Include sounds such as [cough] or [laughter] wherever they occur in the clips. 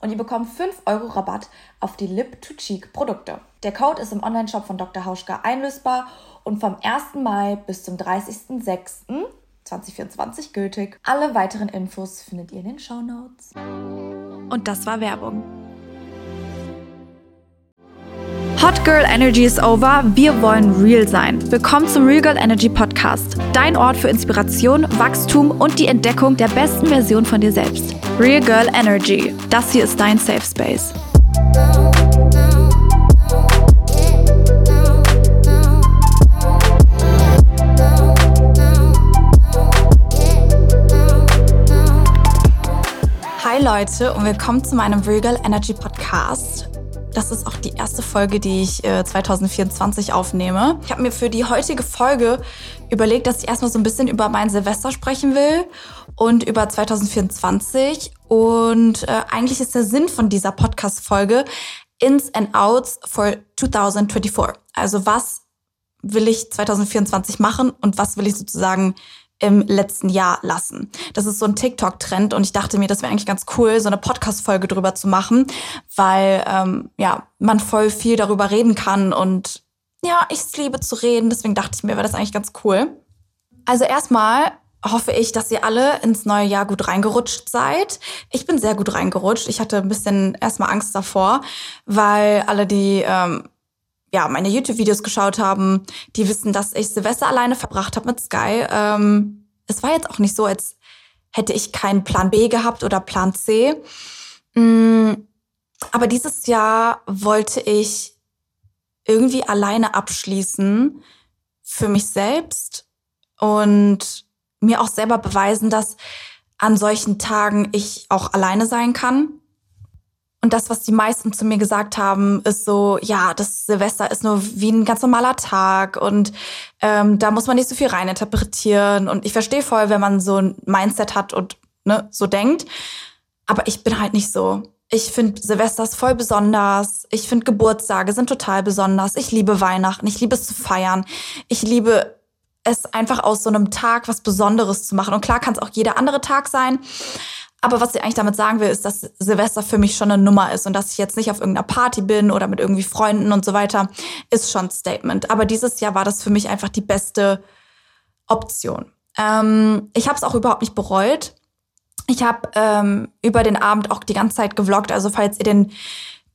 und ihr bekommt 5 Euro Rabatt auf die Lip-to-Cheek-Produkte. Der Code ist im Onlineshop von Dr. Hauschka einlösbar und vom 1. Mai bis zum 30.06.2024 gültig. Alle weiteren Infos findet ihr in den Show Notes. Und das war Werbung. Hot Girl Energy is over. Wir wollen real sein. Willkommen zum Real Girl Energy Podcast. Dein Ort für Inspiration, Wachstum und die Entdeckung der besten Version von dir selbst. Real Girl Energy. Das hier ist dein Safe Space. Hi Leute und willkommen zu meinem Real Girl Energy Podcast. Das ist auch die erste Folge, die ich äh, 2024 aufnehme. Ich habe mir für die heutige Folge überlegt, dass ich erstmal so ein bisschen über mein Silvester sprechen will und über 2024. Und äh, eigentlich ist der Sinn von dieser Podcast-Folge Ins and Outs for 2024. Also was will ich 2024 machen und was will ich sozusagen im letzten Jahr lassen. Das ist so ein TikTok-Trend und ich dachte mir, das wäre eigentlich ganz cool, so eine Podcast-Folge drüber zu machen, weil ähm, ja man voll viel darüber reden kann und ja, ich liebe zu reden, deswegen dachte ich mir, wäre das eigentlich ganz cool. Also erstmal hoffe ich, dass ihr alle ins neue Jahr gut reingerutscht seid. Ich bin sehr gut reingerutscht. Ich hatte ein bisschen erstmal Angst davor, weil alle, die ähm, ja, meine YouTube-Videos geschaut haben, die wissen, dass ich Silvester alleine verbracht habe mit Sky. Ähm, es war jetzt auch nicht so, als hätte ich keinen Plan B gehabt oder Plan C. Mhm. Aber dieses Jahr wollte ich irgendwie alleine abschließen für mich selbst und mir auch selber beweisen, dass an solchen Tagen ich auch alleine sein kann und das, was die meisten zu mir gesagt haben, ist so, ja, das Silvester ist nur wie ein ganz normaler Tag und ähm, da muss man nicht so viel reininterpretieren. Und ich verstehe voll, wenn man so ein Mindset hat und ne, so denkt. Aber ich bin halt nicht so. Ich finde Silvester ist voll besonders. Ich finde Geburtstage sind total besonders. Ich liebe Weihnachten. Ich liebe es zu feiern. Ich liebe es einfach aus so einem Tag was Besonderes zu machen. Und klar kann es auch jeder andere Tag sein. Aber was ich eigentlich damit sagen will, ist, dass Silvester für mich schon eine Nummer ist und dass ich jetzt nicht auf irgendeiner Party bin oder mit irgendwie Freunden und so weiter, ist schon ein Statement. Aber dieses Jahr war das für mich einfach die beste Option. Ähm, ich habe es auch überhaupt nicht bereut. Ich habe ähm, über den Abend auch die ganze Zeit gevloggt. Also falls ihr den,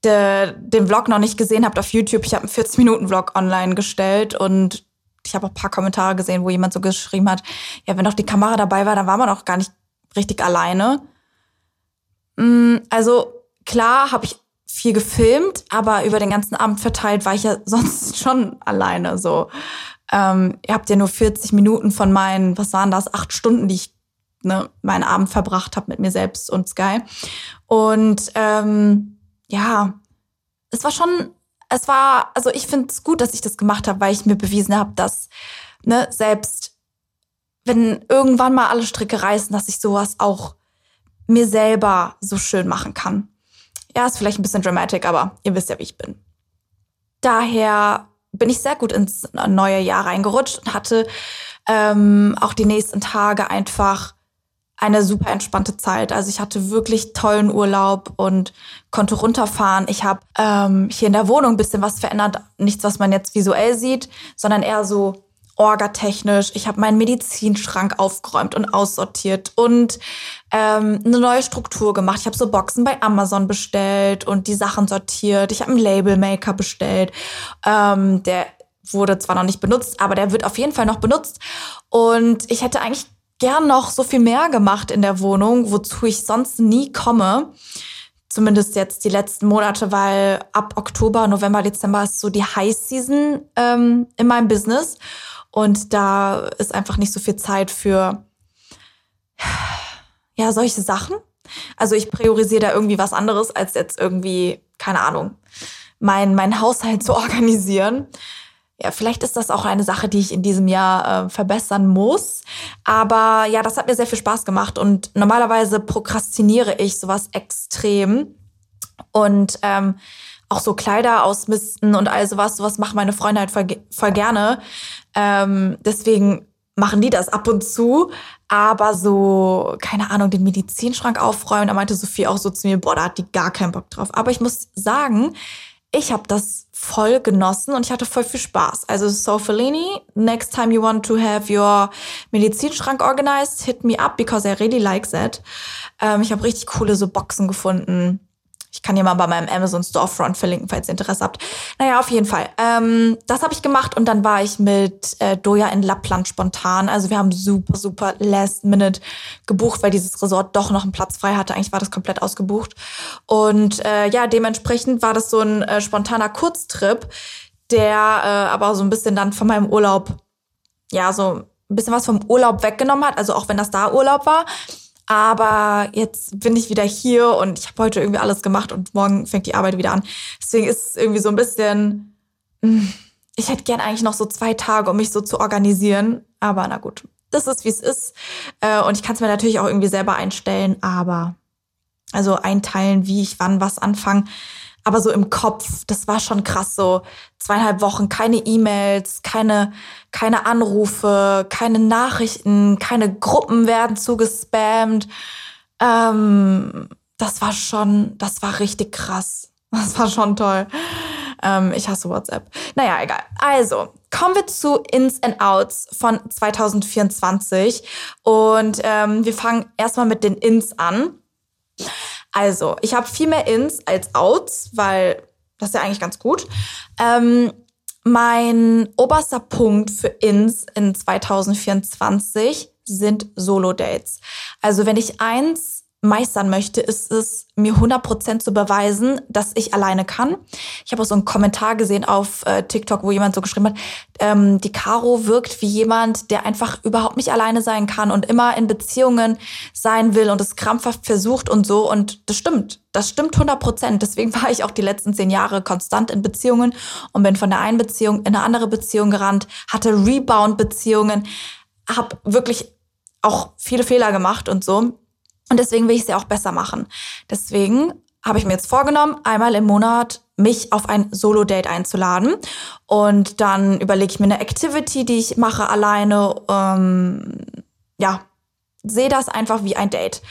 de, den Vlog noch nicht gesehen habt auf YouTube, ich habe einen 40-Minuten-Vlog online gestellt und ich habe auch ein paar Kommentare gesehen, wo jemand so geschrieben hat, ja, wenn doch die Kamera dabei war, dann war man auch gar nicht richtig alleine. Mm, also klar habe ich viel gefilmt, aber über den ganzen Abend verteilt war ich ja [laughs] sonst schon alleine. So, ähm, ihr habt ja nur 40 Minuten von meinen, was waren das, acht Stunden, die ich ne, meinen Abend verbracht habe mit mir selbst und Sky. Und ähm, ja, es war schon, es war, also ich finde es gut, dass ich das gemacht habe, weil ich mir bewiesen habe, dass ne, selbst wenn irgendwann mal alle Stricke reißen, dass ich sowas auch mir selber so schön machen kann. Ja, ist vielleicht ein bisschen dramatic, aber ihr wisst ja, wie ich bin. Daher bin ich sehr gut ins neue Jahr reingerutscht und hatte ähm, auch die nächsten Tage einfach eine super entspannte Zeit. Also ich hatte wirklich tollen Urlaub und konnte runterfahren. Ich habe ähm, hier in der Wohnung ein bisschen was verändert. Nichts, was man jetzt visuell sieht, sondern eher so orgatechnisch. Ich habe meinen Medizinschrank aufgeräumt und aussortiert und ähm, eine neue Struktur gemacht. Ich habe so Boxen bei Amazon bestellt und die Sachen sortiert. Ich habe einen Labelmaker bestellt. Ähm, der wurde zwar noch nicht benutzt, aber der wird auf jeden Fall noch benutzt. Und ich hätte eigentlich gern noch so viel mehr gemacht in der Wohnung, wozu ich sonst nie komme. Zumindest jetzt die letzten Monate, weil ab Oktober, November, Dezember ist so die High Season ähm, in meinem Business. Und da ist einfach nicht so viel Zeit für ja, solche Sachen. Also ich priorisiere da irgendwie was anderes, als jetzt irgendwie, keine Ahnung, mein, mein Haushalt zu [laughs] organisieren. Ja, vielleicht ist das auch eine Sache, die ich in diesem Jahr äh, verbessern muss. Aber ja, das hat mir sehr viel Spaß gemacht und normalerweise prokrastiniere ich sowas extrem. Und ähm, auch so Kleider ausmisten und all sowas, sowas machen meine Freunde halt voll, voll gerne. Ähm, deswegen machen die das ab und zu. Aber so, keine Ahnung, den Medizinschrank aufräumen, da meinte Sophie auch so zu mir, boah, da hat die gar keinen Bock drauf. Aber ich muss sagen, ich habe das voll genossen und ich hatte voll viel Spaß. Also So Fellini, next time you want to have your Medizinschrank organized, hit me up because I really like that. Ähm, ich habe richtig coole so Boxen gefunden ich kann hier mal bei meinem Amazon Storefront verlinken, falls ihr Interesse habt. Naja, auf jeden Fall. Ähm, das habe ich gemacht und dann war ich mit äh, Doja in Lappland spontan. Also wir haben super, super last minute gebucht, weil dieses Resort doch noch einen Platz frei hatte. Eigentlich war das komplett ausgebucht. Und äh, ja, dementsprechend war das so ein äh, spontaner Kurztrip, der äh, aber so ein bisschen dann von meinem Urlaub, ja, so ein bisschen was vom Urlaub weggenommen hat. Also auch wenn das da Urlaub war. Aber jetzt bin ich wieder hier und ich habe heute irgendwie alles gemacht und morgen fängt die Arbeit wieder an. Deswegen ist es irgendwie so ein bisschen, hm, ich hätte gern eigentlich noch so zwei Tage, um mich so zu organisieren. Aber na gut, das ist, wie es ist. Äh, und ich kann es mir natürlich auch irgendwie selber einstellen, aber also einteilen, wie ich wann was anfange aber so im Kopf, das war schon krass, so zweieinhalb Wochen, keine E-Mails, keine, keine Anrufe, keine Nachrichten, keine Gruppen werden zugespammt. Ähm, das war schon, das war richtig krass. [laughs] Das war schon toll. Ähm, ich hasse WhatsApp. Naja, egal. Also, kommen wir zu Ins and Outs von 2024. Und ähm, wir fangen erstmal mit den Ins an. Also, ich habe viel mehr Ins als Outs, weil das ist ja eigentlich ganz gut. Ähm, mein oberster Punkt für Ins in 2024 sind Solo-Dates. Also wenn ich eins meistern möchte, ist es mir 100% zu beweisen, dass ich alleine kann. Ich habe auch so einen Kommentar gesehen auf äh, TikTok, wo jemand so geschrieben hat, ähm, die Caro wirkt wie jemand, der einfach überhaupt nicht alleine sein kann und immer in Beziehungen sein will und es krampfhaft versucht und so. Und das stimmt. Das stimmt 100%. Deswegen war ich auch die letzten zehn Jahre konstant in Beziehungen und bin von der einen Beziehung in eine andere Beziehung gerannt, hatte Rebound-Beziehungen, habe wirklich auch viele Fehler gemacht und so. Und deswegen will ich es ja auch besser machen. Deswegen habe ich mir jetzt vorgenommen, einmal im Monat mich auf ein Solo-Date einzuladen. Und dann überlege ich mir eine Activity, die ich mache alleine. Ähm, ja, sehe das einfach wie ein Date.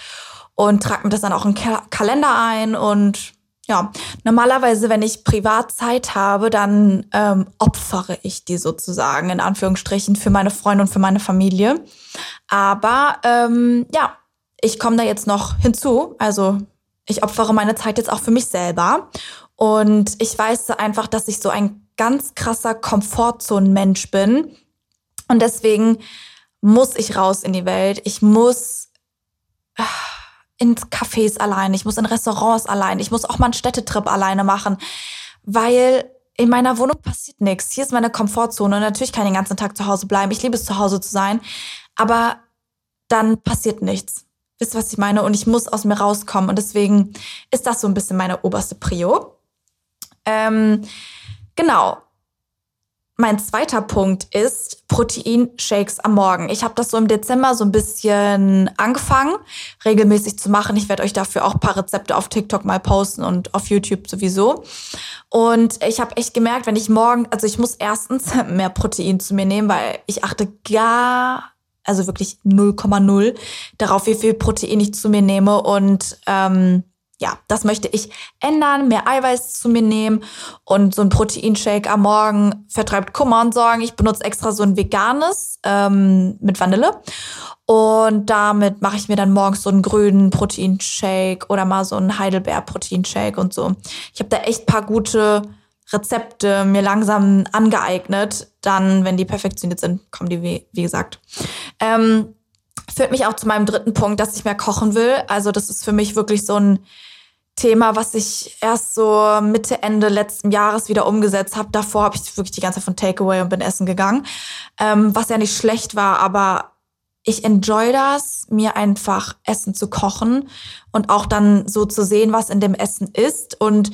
Und trage mir das dann auch in Ka Kalender ein. Und ja, normalerweise, wenn ich privat Zeit habe, dann ähm, opfere ich die sozusagen, in Anführungsstrichen, für meine Freunde und für meine Familie. Aber ähm, ja, ich komme da jetzt noch hinzu. Also ich opfere meine Zeit jetzt auch für mich selber. Und ich weiß einfach, dass ich so ein ganz krasser Komfortzonen-Mensch bin. Und deswegen muss ich raus in die Welt. Ich muss ah, in Cafés alleine. Ich muss in Restaurants alleine. Ich muss auch mal einen Städtetrip alleine machen. Weil in meiner Wohnung passiert nichts. Hier ist meine Komfortzone. Und natürlich kann ich den ganzen Tag zu Hause bleiben. Ich liebe es, zu Hause zu sein. Aber dann passiert nichts. Wisst ihr, was ich meine? Und ich muss aus mir rauskommen. Und deswegen ist das so ein bisschen meine oberste Prio. Ähm, genau. mein zweiter Punkt ist Proteinshakes am Morgen. Ich habe das so im Dezember so ein bisschen angefangen, regelmäßig zu machen. Ich werde euch dafür auch ein paar Rezepte auf TikTok mal posten und auf YouTube sowieso. Und ich habe echt gemerkt, wenn ich morgen, also ich muss erstens [laughs] mehr Protein zu mir nehmen, weil ich achte gar, also wirklich 0,0 darauf, wie viel Protein ich zu mir nehme. Und ähm, ja, das möchte ich ändern, mehr Eiweiß zu mir nehmen und so ein Proteinshake am Morgen vertreibt Kummer und Sorgen. Ich benutze extra so ein veganes ähm, mit Vanille und damit mache ich mir dann morgens so einen grünen Proteinshake oder mal so einen Heidelbeer-Proteinshake und so. Ich habe da echt paar gute Rezepte mir langsam angeeignet. Dann, wenn die perfektioniert sind, kommen die, wie, wie gesagt. Ähm, führt mich auch zu meinem dritten Punkt, dass ich mehr kochen will. Also das ist für mich wirklich so ein Thema, was ich erst so Mitte, Ende letzten Jahres wieder umgesetzt habe. Davor habe ich wirklich die ganze Zeit von Takeaway und bin essen gegangen, ähm, was ja nicht schlecht war, aber ich enjoy das, mir einfach Essen zu kochen und auch dann so zu sehen, was in dem Essen ist. Und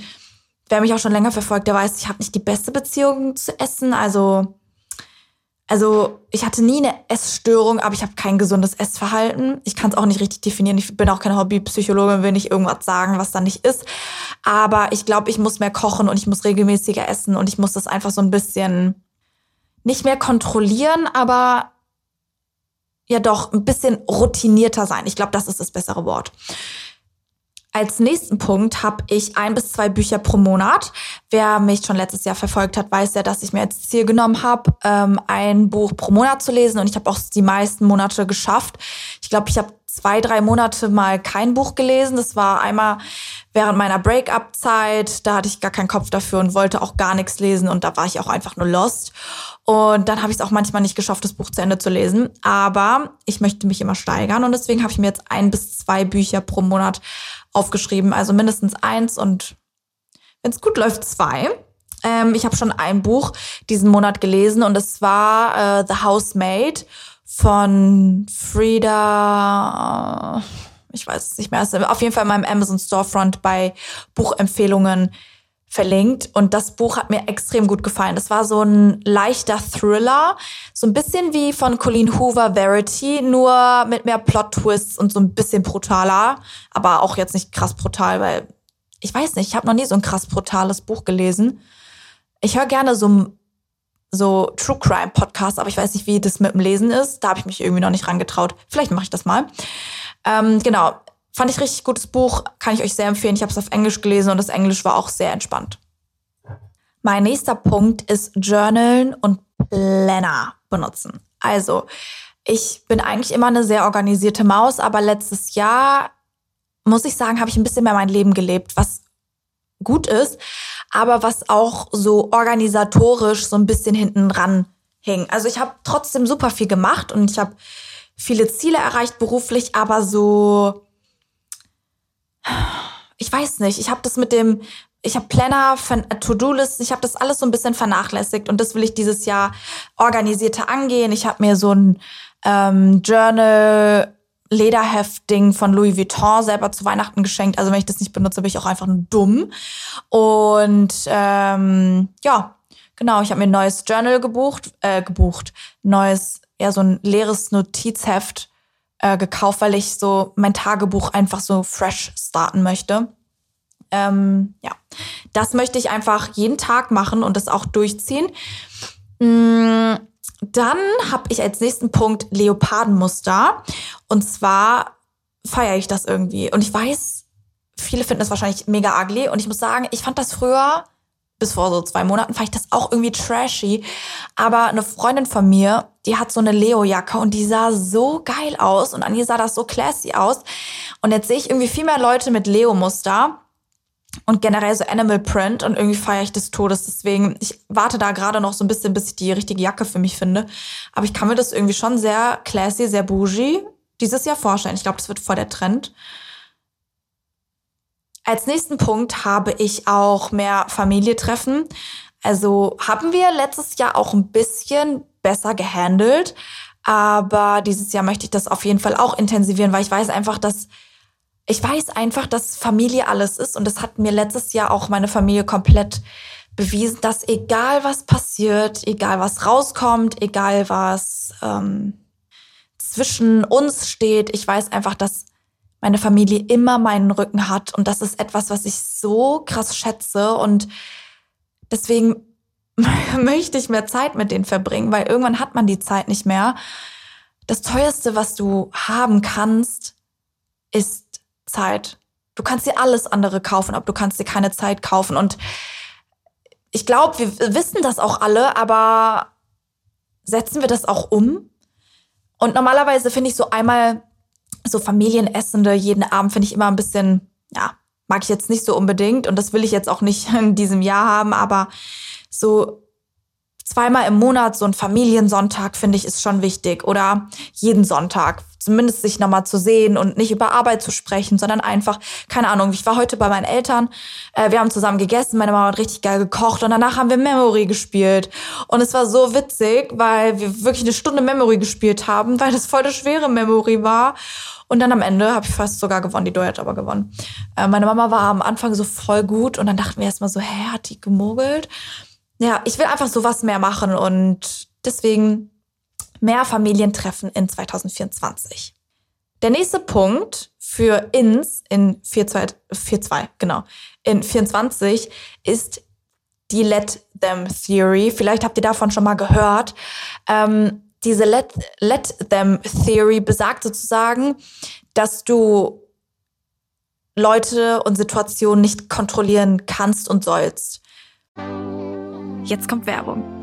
wer mich auch schon länger verfolgt, der weiß, ich habe nicht die beste Beziehung zu Essen. Also also ich hatte nie eine Essstörung, aber ich habe kein gesundes Essverhalten. Ich kann es auch nicht richtig definieren. Ich bin auch keine Hobbypsychologin, will nicht irgendwas sagen, was da nicht ist. Aber ich glaube, ich muss mehr kochen und ich muss regelmäßiger essen und ich muss das einfach so ein bisschen nicht mehr kontrollieren, aber ja doch ein bisschen routinierter sein. Ich glaube, das ist das bessere Wort. Als nächsten Punkt habe ich ein bis zwei Bücher pro Monat. Wer mich schon letztes Jahr verfolgt hat, weiß ja, dass ich mir als Ziel genommen habe, ähm, ein Buch pro Monat zu lesen. Und ich habe auch die meisten Monate geschafft. Ich glaube, ich habe zwei, drei Monate mal kein Buch gelesen. Das war einmal während meiner Break-up-Zeit. Da hatte ich gar keinen Kopf dafür und wollte auch gar nichts lesen. Und da war ich auch einfach nur lost. Und dann habe ich es auch manchmal nicht geschafft, das Buch zu Ende zu lesen. Aber ich möchte mich immer steigern. Und deswegen habe ich mir jetzt ein bis zwei Bücher pro Monat aufgeschrieben. Also mindestens eins und wenn es gut läuft, zwei. Ähm, ich habe schon ein Buch diesen Monat gelesen und es war äh, The Housemaid von Frida. Ich weiß es nicht mehr. Auf jeden Fall in meinem Amazon Storefront bei Buchempfehlungen verlinkt. Und das Buch hat mir extrem gut gefallen. Das war so ein leichter Thriller, so ein bisschen wie von Colleen Hoover Verity, nur mit mehr Plot-Twists und so ein bisschen brutaler. Aber auch jetzt nicht krass brutal, weil ich weiß nicht, ich habe noch nie so ein krass brutales Buch gelesen. Ich höre gerne so so True Crime Podcasts, aber ich weiß nicht, wie das mit dem Lesen ist. Da habe ich mich irgendwie noch nicht rangetraut. Vielleicht mache ich das mal. Ähm, genau, Fand ich richtig gutes Buch, kann ich euch sehr empfehlen. Ich habe es auf Englisch gelesen und das Englisch war auch sehr entspannt. Mein nächster Punkt ist Journalen und Planner benutzen. Also, ich bin eigentlich immer eine sehr organisierte Maus, aber letztes Jahr, muss ich sagen, habe ich ein bisschen mehr mein Leben gelebt, was gut ist, aber was auch so organisatorisch so ein bisschen hinten ran hing. Also ich habe trotzdem super viel gemacht und ich habe viele Ziele erreicht beruflich, aber so ich weiß nicht, ich habe das mit dem, ich habe Planner, To-Do-Listen, ich habe das alles so ein bisschen vernachlässigt und das will ich dieses Jahr organisierter angehen. Ich habe mir so ein ähm, Journal Lederheft-Ding von Louis Vuitton selber zu Weihnachten geschenkt. Also wenn ich das nicht benutze, bin ich auch einfach nur dumm. Und ähm, ja, genau, ich habe mir ein neues Journal gebucht, äh, gebucht, neues, ja, so ein leeres Notizheft äh, gekauft, weil ich so mein Tagebuch einfach so fresh starten möchte. Ähm, ja, das möchte ich einfach jeden Tag machen und das auch durchziehen. Mm, dann habe ich als nächsten Punkt Leopardenmuster. Und zwar feiere ich das irgendwie. Und ich weiß, viele finden das wahrscheinlich mega ugly. Und ich muss sagen, ich fand das früher bis vor so zwei Monaten fand ich das auch irgendwie trashy. Aber eine Freundin von mir, die hat so eine Leo-Jacke und die sah so geil aus und an ihr sah das so classy aus. Und jetzt sehe ich irgendwie viel mehr Leute mit Leo-Muster und generell so Animal Print und irgendwie feiere ich des Todes. Deswegen, ich warte da gerade noch so ein bisschen, bis ich die richtige Jacke für mich finde. Aber ich kann mir das irgendwie schon sehr classy, sehr bougie dieses Jahr vorstellen. Ich glaube, das wird voll der Trend. Als nächsten Punkt habe ich auch mehr Familie treffen. Also haben wir letztes Jahr auch ein bisschen besser gehandelt. Aber dieses Jahr möchte ich das auf jeden Fall auch intensivieren, weil ich weiß einfach, dass ich weiß einfach, dass Familie alles ist. Und das hat mir letztes Jahr auch meine Familie komplett bewiesen, dass egal was passiert, egal was rauskommt, egal was ähm, zwischen uns steht, ich weiß einfach, dass meine Familie immer meinen Rücken hat. Und das ist etwas, was ich so krass schätze. Und deswegen [laughs] möchte ich mehr Zeit mit denen verbringen, weil irgendwann hat man die Zeit nicht mehr. Das teuerste, was du haben kannst, ist Zeit. Du kannst dir alles andere kaufen, aber du kannst dir keine Zeit kaufen. Und ich glaube, wir wissen das auch alle, aber setzen wir das auch um? Und normalerweise finde ich so einmal so Familienessende jeden Abend finde ich immer ein bisschen, ja, mag ich jetzt nicht so unbedingt und das will ich jetzt auch nicht [laughs] in diesem Jahr haben, aber so zweimal im Monat so ein Familiensonntag finde ich ist schon wichtig oder jeden Sonntag zumindest sich nochmal zu sehen und nicht über Arbeit zu sprechen, sondern einfach, keine Ahnung, ich war heute bei meinen Eltern, äh, wir haben zusammen gegessen, meine Mama hat richtig geil gekocht und danach haben wir Memory gespielt und es war so witzig, weil wir wirklich eine Stunde Memory gespielt haben, weil das voll eine schwere Memory war und dann am Ende habe ich fast sogar gewonnen. Die Doi hat aber gewonnen. Äh, meine Mama war am Anfang so voll gut und dann dachten wir erstmal so, hä, hat die gemogelt? Ja, ich will einfach sowas mehr machen und deswegen mehr Familientreffen in 2024. Der nächste Punkt für ins in 4.2, genau, in 24 ist die Let Them Theory. Vielleicht habt ihr davon schon mal gehört. Ähm, diese Let, Let Them Theory besagt sozusagen, dass du Leute und Situationen nicht kontrollieren kannst und sollst. Jetzt kommt Werbung.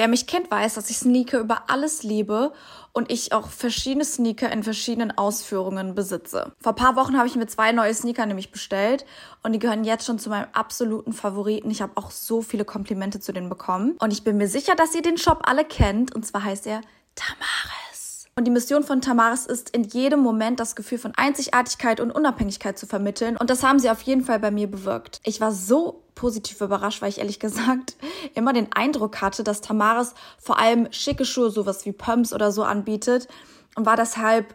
Wer mich kennt, weiß, dass ich Sneaker über alles liebe und ich auch verschiedene Sneaker in verschiedenen Ausführungen besitze. Vor paar Wochen habe ich mir zwei neue Sneaker nämlich bestellt und die gehören jetzt schon zu meinem absoluten Favoriten. Ich habe auch so viele Komplimente zu denen bekommen und ich bin mir sicher, dass ihr den Shop alle kennt und zwar heißt er Tamaris. Und die Mission von Tamaris ist, in jedem Moment das Gefühl von Einzigartigkeit und Unabhängigkeit zu vermitteln. Und das haben sie auf jeden Fall bei mir bewirkt. Ich war so positiv überrascht, weil ich ehrlich gesagt [laughs] immer den Eindruck hatte, dass Tamaris vor allem schicke Schuhe, sowas wie Pumps oder so anbietet. Und war deshalb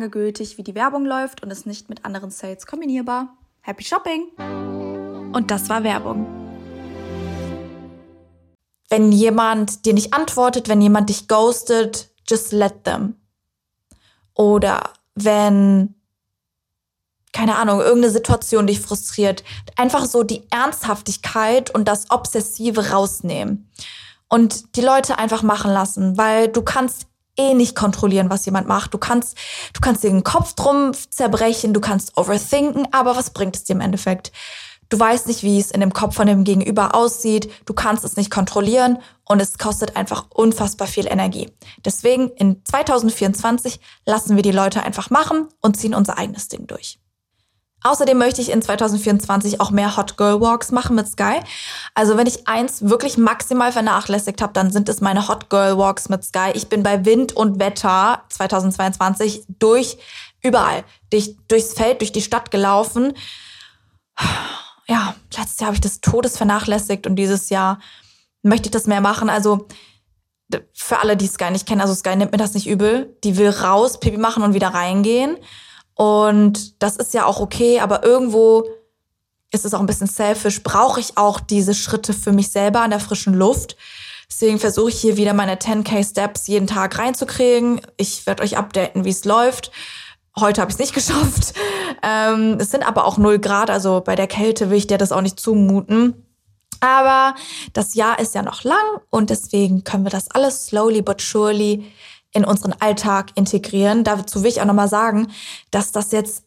lange gültig, wie die Werbung läuft und ist nicht mit anderen Sales kombinierbar. Happy Shopping! Und das war Werbung. Wenn jemand dir nicht antwortet, wenn jemand dich ghostet, just let them. Oder wenn, keine Ahnung, irgendeine Situation dich frustriert, einfach so die Ernsthaftigkeit und das Obsessive rausnehmen. Und die Leute einfach machen lassen, weil du kannst eh nicht kontrollieren, was jemand macht. Du kannst, du kannst den Kopf drum zerbrechen, du kannst overthinken, aber was bringt es dir im Endeffekt? Du weißt nicht, wie es in dem Kopf von dem Gegenüber aussieht. Du kannst es nicht kontrollieren und es kostet einfach unfassbar viel Energie. Deswegen in 2024 lassen wir die Leute einfach machen und ziehen unser eigenes Ding durch. Außerdem möchte ich in 2024 auch mehr Hot Girl Walks machen mit Sky. Also wenn ich eins wirklich maximal vernachlässigt habe, dann sind es meine Hot Girl Walks mit Sky. Ich bin bei Wind und Wetter 2022 durch überall, durch, durchs Feld, durch die Stadt gelaufen. Ja, letztes Jahr habe ich das Todes vernachlässigt und dieses Jahr möchte ich das mehr machen. Also für alle, die Sky nicht kennen, also Sky nimmt mir das nicht übel. Die will raus, Pipi machen und wieder reingehen. Und das ist ja auch okay, aber irgendwo ist es auch ein bisschen selfish. Brauche ich auch diese Schritte für mich selber an der frischen Luft? Deswegen versuche ich hier wieder meine 10k Steps jeden Tag reinzukriegen. Ich werde euch updaten, wie es läuft. Heute habe ich es nicht [laughs] geschafft. Ähm, es sind aber auch 0 Grad, also bei der Kälte will ich dir das auch nicht zumuten. Aber das Jahr ist ja noch lang und deswegen können wir das alles slowly but surely in unseren Alltag integrieren. Dazu will ich auch nochmal sagen, dass das jetzt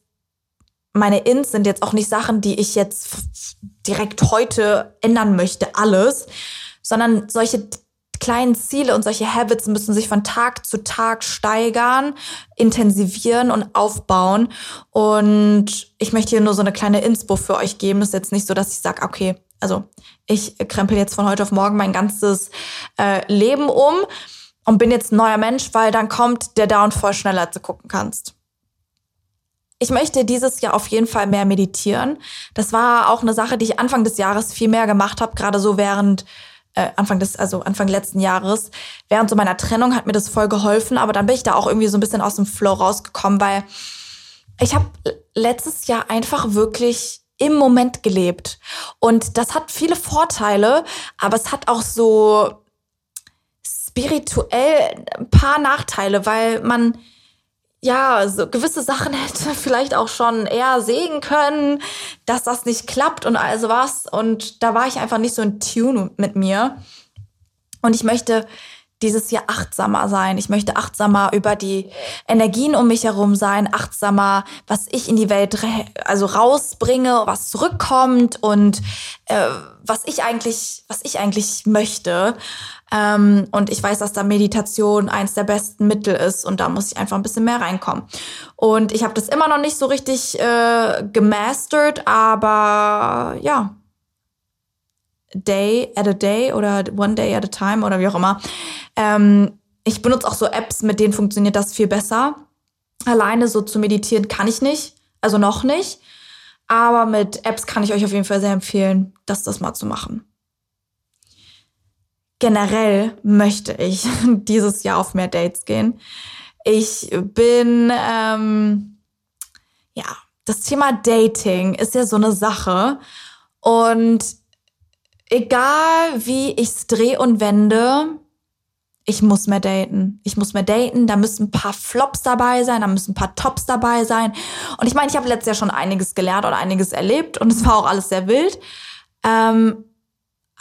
meine Ins sind jetzt auch nicht Sachen, die ich jetzt direkt heute ändern möchte, alles, sondern solche kleinen Ziele und solche Habits müssen sich von Tag zu Tag steigern, intensivieren und aufbauen. Und ich möchte hier nur so eine kleine Inspo für euch geben. Es ist jetzt nicht so, dass ich sage, okay, also ich krempel jetzt von heute auf morgen mein ganzes äh, Leben um und bin jetzt ein neuer Mensch, weil dann kommt der Downfall schneller, als du gucken kannst. Ich möchte dieses Jahr auf jeden Fall mehr meditieren. Das war auch eine Sache, die ich Anfang des Jahres viel mehr gemacht habe, gerade so während äh, Anfang des, also Anfang letzten Jahres. Während so meiner Trennung hat mir das voll geholfen, aber dann bin ich da auch irgendwie so ein bisschen aus dem Flow rausgekommen, weil ich habe letztes Jahr einfach wirklich im Moment gelebt. Und das hat viele Vorteile, aber es hat auch so spirituell ein paar Nachteile, weil man ja, so gewisse Sachen [laughs] hätte vielleicht auch schon eher sehen können, dass das nicht klappt und also was. Und da war ich einfach nicht so in Tune mit mir. Und ich möchte dieses Jahr achtsamer sein. Ich möchte achtsamer über die Energien um mich herum sein, achtsamer, was ich in die Welt also rausbringe, was zurückkommt und äh, was ich eigentlich, was ich eigentlich möchte. Ähm, und ich weiß, dass da Meditation eins der besten Mittel ist und da muss ich einfach ein bisschen mehr reinkommen. Und ich habe das immer noch nicht so richtig äh, gemastert, aber ja, day at a day oder one day at a time oder wie auch immer. Ähm, ich benutze auch so Apps, mit denen funktioniert das viel besser. Alleine so zu meditieren kann ich nicht, also noch nicht. Aber mit Apps kann ich euch auf jeden Fall sehr empfehlen, das das mal zu machen. Generell möchte ich [laughs] dieses Jahr auf mehr Dates gehen. Ich bin, ähm, ja, das Thema Dating ist ja so eine Sache. Und egal wie ich es drehe und wende, ich muss mehr daten. Ich muss mehr daten. Da müssen ein paar Flops dabei sein, da müssen ein paar Tops dabei sein. Und ich meine, ich habe letztes Jahr schon einiges gelernt und einiges erlebt und es war auch alles sehr wild. Ähm,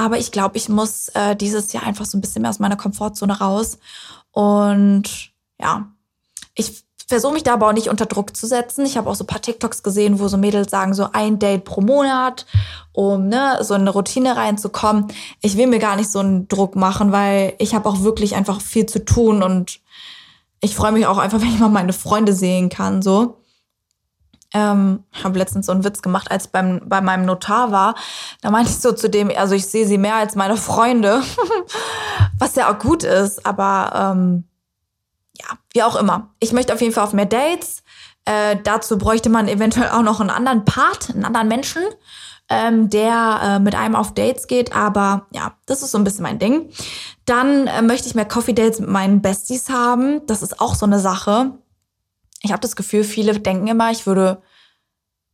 aber ich glaube, ich muss äh, dieses Jahr einfach so ein bisschen mehr aus meiner Komfortzone raus. Und ja, ich versuche mich da aber auch nicht unter Druck zu setzen. Ich habe auch so ein paar TikToks gesehen, wo so Mädels sagen, so ein Date pro Monat, um ne, so eine Routine reinzukommen. Ich will mir gar nicht so einen Druck machen, weil ich habe auch wirklich einfach viel zu tun und ich freue mich auch einfach, [laughs] wenn ich mal meine Freunde sehen kann. So. Ähm, habe letztens so einen Witz gemacht, als beim, bei meinem Notar war. Da meinte ich so zu dem, also ich sehe sie mehr als meine Freunde, [laughs] was ja auch gut ist, aber ähm, ja, wie auch immer. Ich möchte auf jeden Fall auf mehr Dates. Äh, dazu bräuchte man eventuell auch noch einen anderen Part, einen anderen Menschen, ähm, der äh, mit einem auf Dates geht. Aber ja, das ist so ein bisschen mein Ding. Dann äh, möchte ich mehr Coffee Dates mit meinen Besties haben. Das ist auch so eine Sache. Ich habe das Gefühl, viele denken immer, ich würde.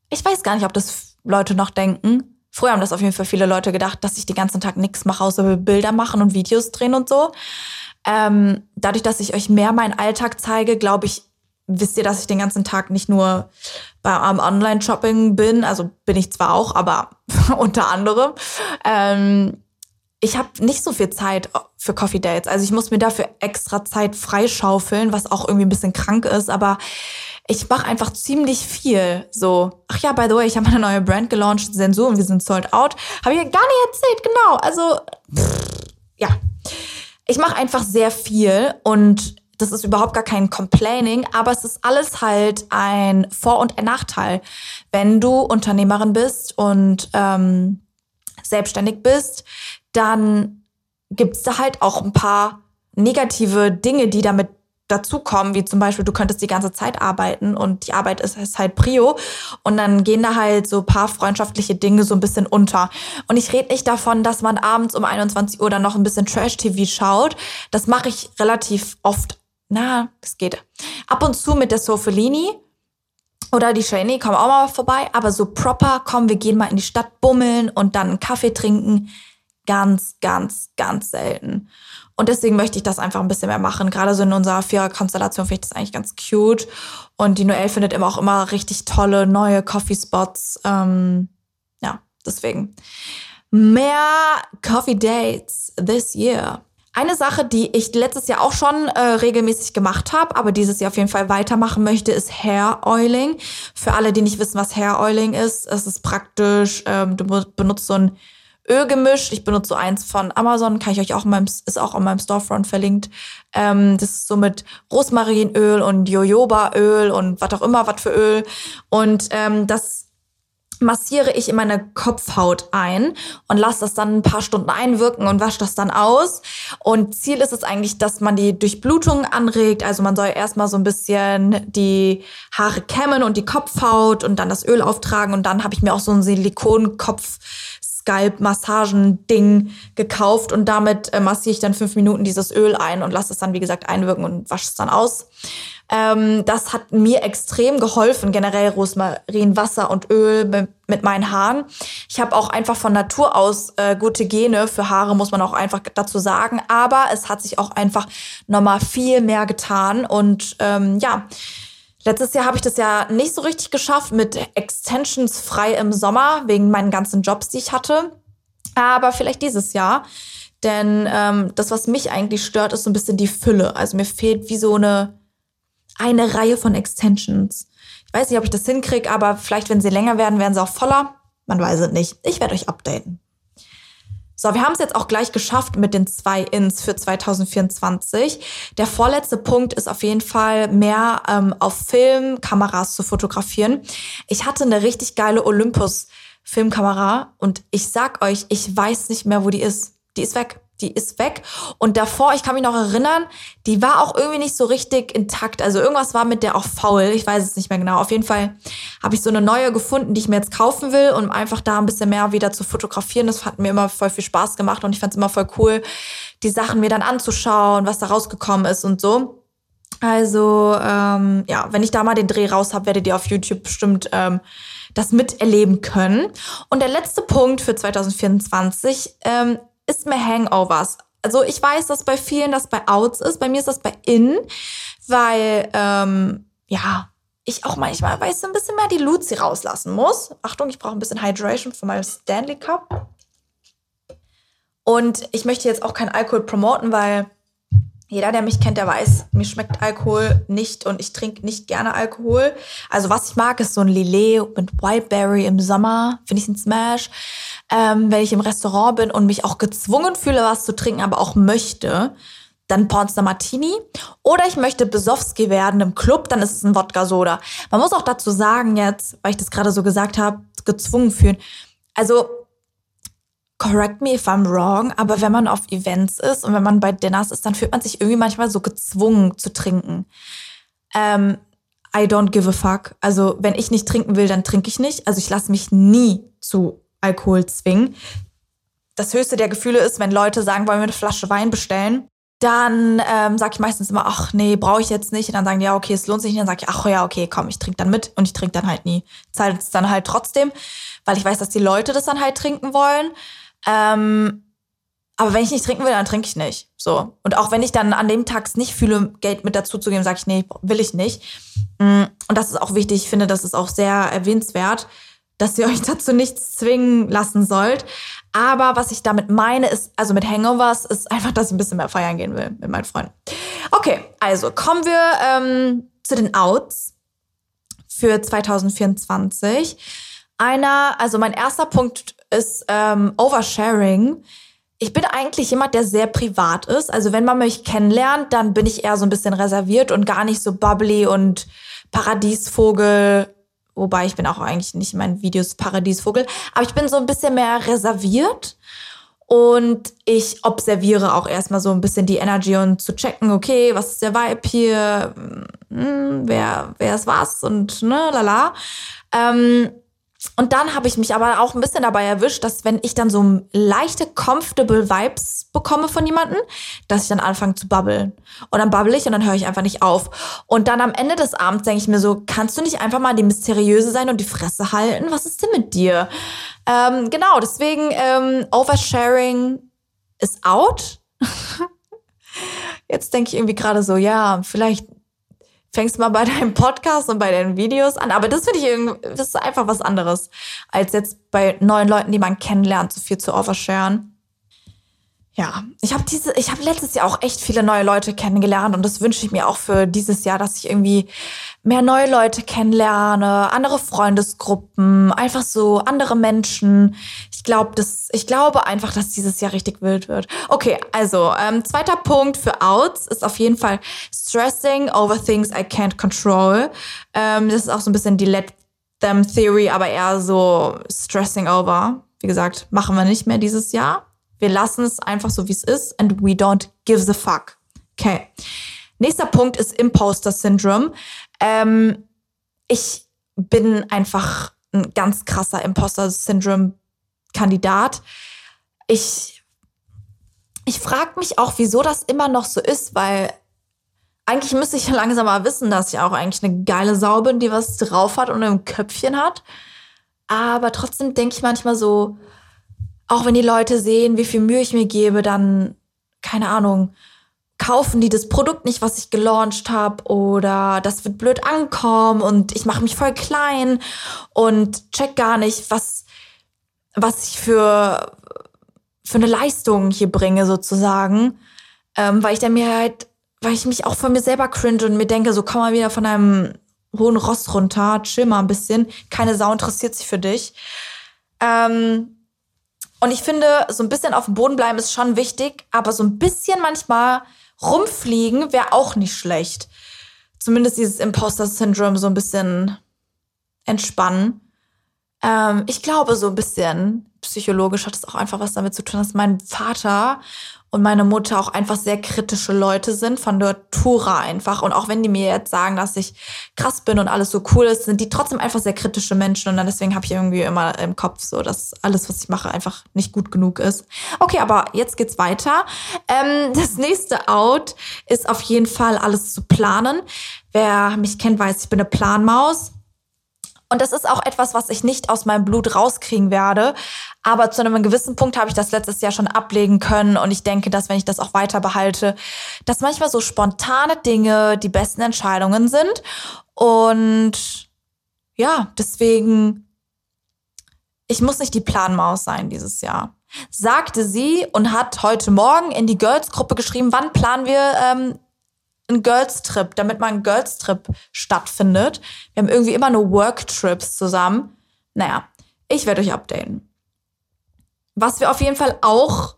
Ich weiß gar nicht, ob das Leute noch denken. Früher haben das auf jeden Fall viele Leute gedacht, dass ich den ganzen Tag nichts mache, außer Bilder machen und Videos drehen und so. Ähm, dadurch, dass ich euch mehr meinen Alltag zeige, glaube ich, wisst ihr, dass ich den ganzen Tag nicht nur beim Online-Shopping bin, also bin ich zwar auch, aber [laughs] unter anderem. Ähm, ich habe nicht so viel Zeit für Coffee Dates. Also ich muss mir dafür extra Zeit freischaufeln, was auch irgendwie ein bisschen krank ist, aber ich mache einfach ziemlich viel. So, ach ja, by the way, ich habe [laughs] eine neue Brand gelauncht, Sensor, und wir sind sold out. Habe ich ja gar nicht erzählt, genau. Also, pff, ja ich mache einfach sehr viel und das ist überhaupt gar kein Complaining, aber es ist alles halt ein Vor- und ein Nachteil. Wenn du Unternehmerin bist und ähm, selbstständig bist, dann gibt's da halt auch ein paar negative Dinge, die damit dazukommen, wie zum Beispiel, du könntest die ganze Zeit arbeiten und die Arbeit ist, ist halt Prio und dann gehen da halt so paar freundschaftliche Dinge so ein bisschen unter. Und ich rede nicht davon, dass man abends um 21 Uhr dann noch ein bisschen Trash-TV schaut. Das mache ich relativ oft. Na, das geht. Ab und zu mit der Sofelini oder die Shani kommen auch mal vorbei, aber so proper, komm, wir gehen mal in die Stadt bummeln und dann einen Kaffee trinken. Ganz, ganz, ganz selten. Und deswegen möchte ich das einfach ein bisschen mehr machen. Gerade so in unserer Vierer-Konstellation finde ich das eigentlich ganz cute. Und die Noelle findet immer auch immer richtig tolle neue Coffee-Spots. Ähm, ja, deswegen. Mehr Coffee Dates this year. Eine Sache, die ich letztes Jahr auch schon äh, regelmäßig gemacht habe, aber dieses Jahr auf jeden Fall weitermachen möchte, ist Hair Oiling. Für alle, die nicht wissen, was Hair Oiling ist, es ist praktisch, ähm, du benutzt so ein Ölgemisch. Ich benutze so eins von Amazon, kann ich euch auch in meinem, ist auch in meinem Storefront verlinkt. Ähm, das ist so mit Rosmarinöl und Jojobaöl und was auch immer, was für Öl. Und ähm, das massiere ich in meine Kopfhaut ein und lasse das dann ein paar Stunden einwirken und wasche das dann aus. Und Ziel ist es eigentlich, dass man die Durchblutung anregt. Also man soll erstmal so ein bisschen die Haare kämmen und die Kopfhaut und dann das Öl auftragen. Und dann habe ich mir auch so ein Silikonkopf Scalp-Massagen-Ding gekauft und damit äh, massiere ich dann fünf Minuten dieses Öl ein und lasse es dann, wie gesagt, einwirken und wasche es dann aus. Ähm, das hat mir extrem geholfen, generell Rosmarin, Wasser und Öl mit, mit meinen Haaren. Ich habe auch einfach von Natur aus äh, gute Gene für Haare, muss man auch einfach dazu sagen. Aber es hat sich auch einfach nochmal viel mehr getan. Und ähm, ja, letztes Jahr habe ich das ja nicht so richtig geschafft mit Extensions frei im Sommer, wegen meinen ganzen Jobs, die ich hatte. Aber vielleicht dieses Jahr. Denn ähm, das, was mich eigentlich stört, ist so ein bisschen die Fülle. Also mir fehlt wie so eine eine Reihe von Extensions. Ich weiß nicht, ob ich das hinkriege, aber vielleicht, wenn sie länger werden, werden sie auch voller. Man weiß es nicht. Ich werde euch updaten. So, wir haben es jetzt auch gleich geschafft mit den zwei Ins für 2024. Der vorletzte Punkt ist auf jeden Fall mehr ähm, auf Filmkameras zu fotografieren. Ich hatte eine richtig geile Olympus Filmkamera und ich sag euch, ich weiß nicht mehr, wo die ist. Die ist weg die ist weg. Und davor, ich kann mich noch erinnern, die war auch irgendwie nicht so richtig intakt. Also irgendwas war mit der auch faul. Ich weiß es nicht mehr genau. Auf jeden Fall habe ich so eine neue gefunden, die ich mir jetzt kaufen will, um einfach da ein bisschen mehr wieder zu fotografieren. Das hat mir immer voll viel Spaß gemacht und ich fand es immer voll cool, die Sachen mir dann anzuschauen, was da rausgekommen ist und so. Also ähm, ja, wenn ich da mal den Dreh raus habe, werdet ihr auf YouTube bestimmt ähm, das miterleben können. Und der letzte Punkt für 2024 ähm, ist mehr Hangovers. Also ich weiß, dass bei vielen das bei Outs ist. Bei mir ist das bei In, weil ähm, ja ich auch manchmal, weiß, ein bisschen mehr die Luzi rauslassen muss. Achtung, ich brauche ein bisschen Hydration von meinem Stanley Cup. Und ich möchte jetzt auch keinen Alkohol promoten, weil jeder, der mich kennt, der weiß, mir schmeckt Alkohol nicht und ich trinke nicht gerne Alkohol. Also was ich mag, ist so ein Lillet mit Whiteberry im Sommer. Finde ich ein Smash ähm, wenn ich im Restaurant bin und mich auch gezwungen fühle, was zu trinken, aber auch möchte, dann Pornstar Martini. Oder ich möchte Besowski werden im Club, dann ist es ein Wodka-Soda. Man muss auch dazu sagen jetzt, weil ich das gerade so gesagt habe, gezwungen fühlen. Also, correct me if I'm wrong, aber wenn man auf Events ist und wenn man bei Dinners ist, dann fühlt man sich irgendwie manchmal so gezwungen zu trinken. Ähm, I don't give a fuck. Also, wenn ich nicht trinken will, dann trinke ich nicht. Also, ich lasse mich nie zu Alkohol zwingen. Das höchste der Gefühle ist, wenn Leute sagen, wollen wir eine Flasche Wein bestellen. Dann ähm, sage ich meistens immer, ach nee, brauche ich jetzt nicht. Und dann sagen die, ja, okay, es lohnt sich nicht. Und dann sage ich, ach ja, okay, komm, ich trinke dann mit. Und ich trinke dann halt nie. Zahle es dann halt trotzdem, weil ich weiß, dass die Leute das dann halt trinken wollen. Ähm, aber wenn ich nicht trinken will, dann trinke ich nicht. So. Und auch wenn ich dann an dem Tag nicht fühle, Geld mit dazu zu geben, sage ich, nee, will ich nicht. Mm, und das ist auch wichtig. Ich finde, das ist auch sehr erwähnenswert dass ihr euch dazu nichts zwingen lassen sollt. Aber was ich damit meine, ist, also mit Hangovers, ist einfach, dass ich ein bisschen mehr feiern gehen will mit meinen Freunden. Okay, also kommen wir ähm, zu den Outs für 2024. Einer, also mein erster Punkt ist ähm, Oversharing. Ich bin eigentlich jemand, der sehr privat ist. Also wenn man mich kennenlernt, dann bin ich eher so ein bisschen reserviert und gar nicht so bubbly und Paradiesvogel Wobei ich bin auch eigentlich nicht in meinen Videos Paradiesvogel. Aber ich bin so ein bisschen mehr reserviert. Und ich observiere auch erstmal so ein bisschen die Energy und zu checken, okay, was ist der Vibe hier? Hm, wer, wer ist was? Und ne, lala. Ähm, und dann habe ich mich aber auch ein bisschen dabei erwischt, dass wenn ich dann so leichte comfortable Vibes bekomme von jemandem, dass ich dann anfange zu babbeln. Und dann babbel ich und dann höre ich einfach nicht auf. Und dann am Ende des Abends denke ich mir so, kannst du nicht einfach mal die Mysteriöse sein und die Fresse halten? Was ist denn mit dir? Ähm, genau, deswegen ähm, Oversharing ist out. [laughs] Jetzt denke ich irgendwie gerade so, ja, vielleicht fängst mal bei [laughs] deinem Podcast und bei deinen Videos an. Aber das finde ich irgendwie, das ist einfach was anderes, als jetzt bei neuen Leuten, die man kennenlernt, so viel zu oversharen. Ja, ich habe diese, ich habe letztes Jahr auch echt viele neue Leute kennengelernt und das wünsche ich mir auch für dieses Jahr, dass ich irgendwie mehr neue Leute kennenlerne, andere Freundesgruppen, einfach so andere Menschen. Ich glaube, das, ich glaube einfach, dass dieses Jahr richtig wild wird. Okay, also ähm, zweiter Punkt für Outs ist auf jeden Fall stressing over things I can't control. Ähm, das ist auch so ein bisschen die Let them Theory, aber eher so stressing over. Wie gesagt, machen wir nicht mehr dieses Jahr. Wir lassen es einfach so, wie es ist and we don't give the fuck. Okay. Nächster Punkt ist Imposter Syndrome. Ähm, ich bin einfach ein ganz krasser Imposter Syndrome Kandidat. Ich, ich frage mich auch, wieso das immer noch so ist, weil eigentlich müsste ich langsam mal wissen, dass ich auch eigentlich eine geile Sau bin, die was drauf hat und ein Köpfchen hat. Aber trotzdem denke ich manchmal so, auch wenn die Leute sehen, wie viel Mühe ich mir gebe, dann, keine Ahnung, kaufen die das Produkt nicht, was ich gelauncht habe oder das wird blöd ankommen und ich mache mich voll klein und check gar nicht, was, was ich für, für eine Leistung hier bringe sozusagen, ähm, weil ich dann mir halt, weil ich mich auch von mir selber cringe und mir denke, so komm mal wieder von einem hohen Ross runter, chill mal ein bisschen, keine Sau interessiert sich für dich. Ähm, und ich finde, so ein bisschen auf dem Boden bleiben ist schon wichtig, aber so ein bisschen manchmal rumfliegen wäre auch nicht schlecht. Zumindest dieses Imposter-Syndrom so ein bisschen entspannen. Ähm, ich glaube, so ein bisschen psychologisch hat es auch einfach was damit zu tun, dass mein Vater und meine Mutter auch einfach sehr kritische Leute sind von der Tura einfach. Und auch wenn die mir jetzt sagen, dass ich krass bin und alles so cool ist, sind die trotzdem einfach sehr kritische Menschen. Und dann deswegen habe ich irgendwie immer im Kopf so, dass alles, was ich mache, einfach nicht gut genug ist. Okay, aber jetzt geht's weiter. Ähm, das nächste Out ist auf jeden Fall alles zu planen. Wer mich kennt, weiß, ich bin eine Planmaus. Und das ist auch etwas, was ich nicht aus meinem Blut rauskriegen werde. Aber zu einem gewissen Punkt habe ich das letztes Jahr schon ablegen können. Und ich denke, dass wenn ich das auch weiter behalte, dass manchmal so spontane Dinge die besten Entscheidungen sind. Und ja, deswegen, ich muss nicht die Planmaus sein dieses Jahr. Sagte sie und hat heute Morgen in die Girls-Gruppe geschrieben, wann planen wir ähm, ein Girls Trip, damit mal ein Girls Trip stattfindet. Wir haben irgendwie immer nur Work Trips zusammen. Naja, ich werde euch updaten. Was wir auf jeden Fall auch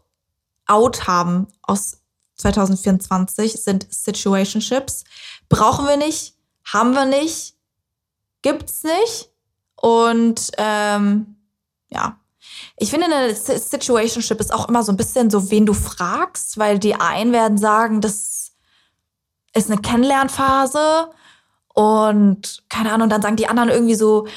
out haben aus 2024 sind Situationships. Brauchen wir nicht, haben wir nicht, gibt's nicht. Und ähm, ja, ich finde, eine Situationship ist auch immer so ein bisschen so, wen du fragst, weil die einen werden sagen, das ist eine Kennenlernphase und keine Ahnung, dann sagen die anderen irgendwie so,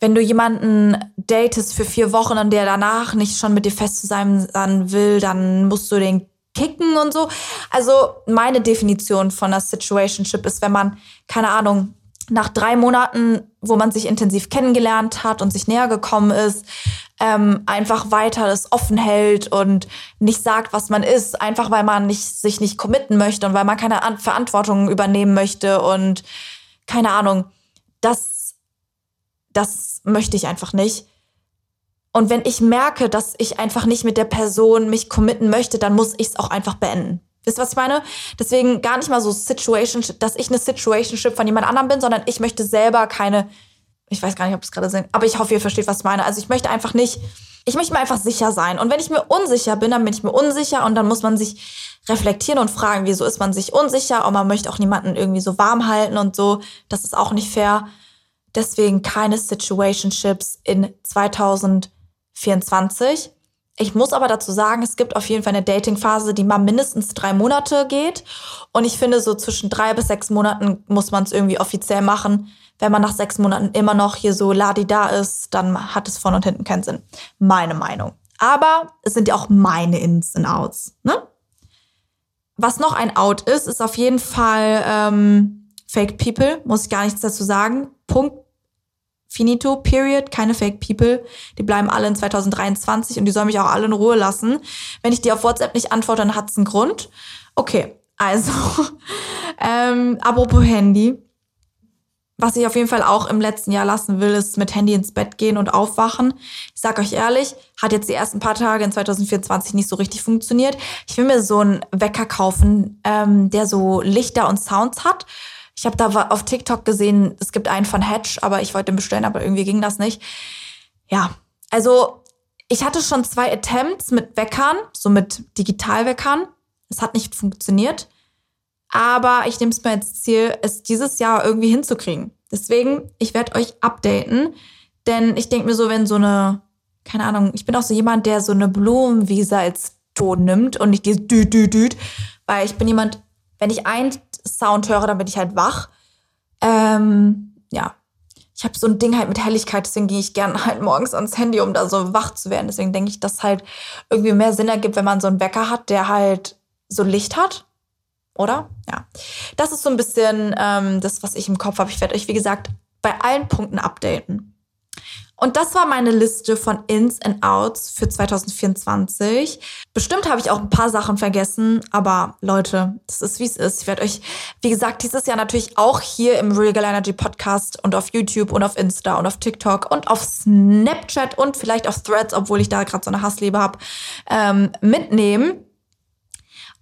wenn du jemanden datest für vier Wochen und der danach nicht schon mit dir fest zu sein will, dann musst du den kicken und so. Also meine Definition von einer Situationship ist, wenn man, keine Ahnung, nach drei Monaten, wo man sich intensiv kennengelernt hat und sich näher gekommen ist, ähm, einfach weiter das offen hält und nicht sagt, was man ist, einfach weil man nicht, sich nicht committen möchte und weil man keine An Verantwortung übernehmen möchte und keine Ahnung, das, das möchte ich einfach nicht. Und wenn ich merke, dass ich einfach nicht mit der Person mich committen möchte, dann muss ich es auch einfach beenden. Wisst ihr, was ich meine? Deswegen gar nicht mal so Situationship, dass ich eine Situationship von jemand anderem bin, sondern ich möchte selber keine, ich weiß gar nicht, ob es gerade sind, aber ich hoffe, ihr versteht, was ich meine. Also ich möchte einfach nicht, ich möchte mir einfach sicher sein. Und wenn ich mir unsicher bin, dann bin ich mir unsicher und dann muss man sich reflektieren und fragen, wieso ist man sich unsicher und man möchte auch niemanden irgendwie so warm halten und so. Das ist auch nicht fair. Deswegen keine Situationships in 2024. Ich muss aber dazu sagen, es gibt auf jeden Fall eine Dating-Phase, die mal mindestens drei Monate geht. Und ich finde, so zwischen drei bis sechs Monaten muss man es irgendwie offiziell machen. Wenn man nach sechs Monaten immer noch hier so ladi da ist, dann hat es von und hinten keinen Sinn. Meine Meinung. Aber es sind ja auch meine Ins und Outs. Ne? Was noch ein Out ist, ist auf jeden Fall ähm, Fake People. Muss ich gar nichts dazu sagen. Punkt Finito, period, keine Fake People. Die bleiben alle in 2023 und die sollen mich auch alle in Ruhe lassen. Wenn ich dir auf WhatsApp nicht antworte, dann hat's einen Grund. Okay, also, [laughs] ähm, apropos Handy. Was ich auf jeden Fall auch im letzten Jahr lassen will, ist mit Handy ins Bett gehen und aufwachen. Ich sag euch ehrlich, hat jetzt die ersten paar Tage in 2024 nicht so richtig funktioniert. Ich will mir so einen Wecker kaufen, ähm, der so Lichter und Sounds hat ich habe da auf TikTok gesehen, es gibt einen von Hedge, aber ich wollte ihn bestellen, aber irgendwie ging das nicht. Ja, also ich hatte schon zwei Attempts mit Weckern, so mit Digitalweckern. Es hat nicht funktioniert. Aber ich nehme es mir als Ziel, es dieses Jahr irgendwie hinzukriegen. Deswegen, ich werde euch updaten. Denn ich denke mir so, wenn so eine, keine Ahnung, ich bin auch so jemand, der so eine Blumenwiese als Ton nimmt und nicht dieses Düt, Düt, Düt, weil ich bin jemand, wenn ich einen Sound höre, dann bin ich halt wach. Ähm, ja, ich habe so ein Ding halt mit Helligkeit, deswegen gehe ich gerne [laughs] halt morgens ans Handy, um da so wach zu werden. Deswegen denke ich, dass halt irgendwie mehr Sinn ergibt, wenn man so einen Wecker hat, der halt so Licht hat. Oder? Ja. Das ist so ein bisschen ähm, das, was ich im Kopf habe. Ich werde euch, wie gesagt, bei allen Punkten updaten. Und das war meine Liste von Ins and Outs für 2024. Bestimmt habe ich auch ein paar Sachen vergessen, aber Leute, das ist wie es ist. Ich werde euch, wie gesagt, dieses Jahr natürlich auch hier im Regal Energy Podcast und auf YouTube und auf Insta und auf TikTok und auf Snapchat und vielleicht auf Threads, obwohl ich da gerade so eine Hassliebe habe, ähm, mitnehmen.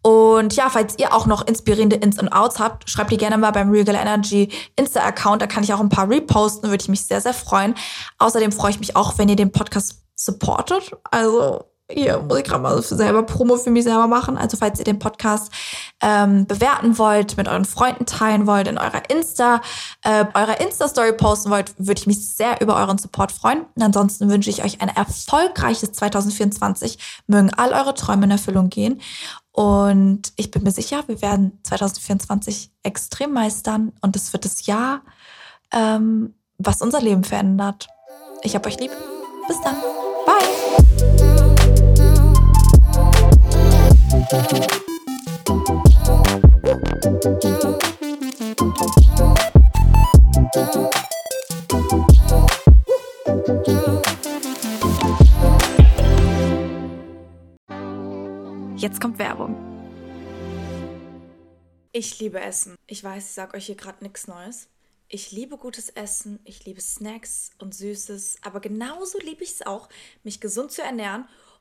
Und ja, falls ihr auch noch inspirierende Ins und Outs habt, schreibt die gerne mal beim Regal Energy Insta-Account. Da kann ich auch ein paar reposten, würde ich mich sehr, sehr freuen. Außerdem freue ich mich auch, wenn ihr den Podcast supportet. Also hier muss ich gerade mal selber Promo für mich selber machen. Also falls ihr den Podcast ähm, bewerten wollt, mit euren Freunden teilen wollt, in eurer Insta, äh, eurer Insta-Story posten wollt, würde ich mich sehr über euren Support freuen. Und ansonsten wünsche ich euch ein erfolgreiches 2024. Mögen all eure Träume in Erfüllung gehen. Und ich bin mir sicher, wir werden 2024 extrem meistern und es wird das Jahr, ähm, was unser Leben verändert. Ich hab euch lieb. Bis dann. Bye. Jetzt kommt Werbung. Ich liebe Essen. Ich weiß, ich sage euch hier gerade nichts Neues. Ich liebe gutes Essen, ich liebe Snacks und Süßes, aber genauso liebe ich es auch, mich gesund zu ernähren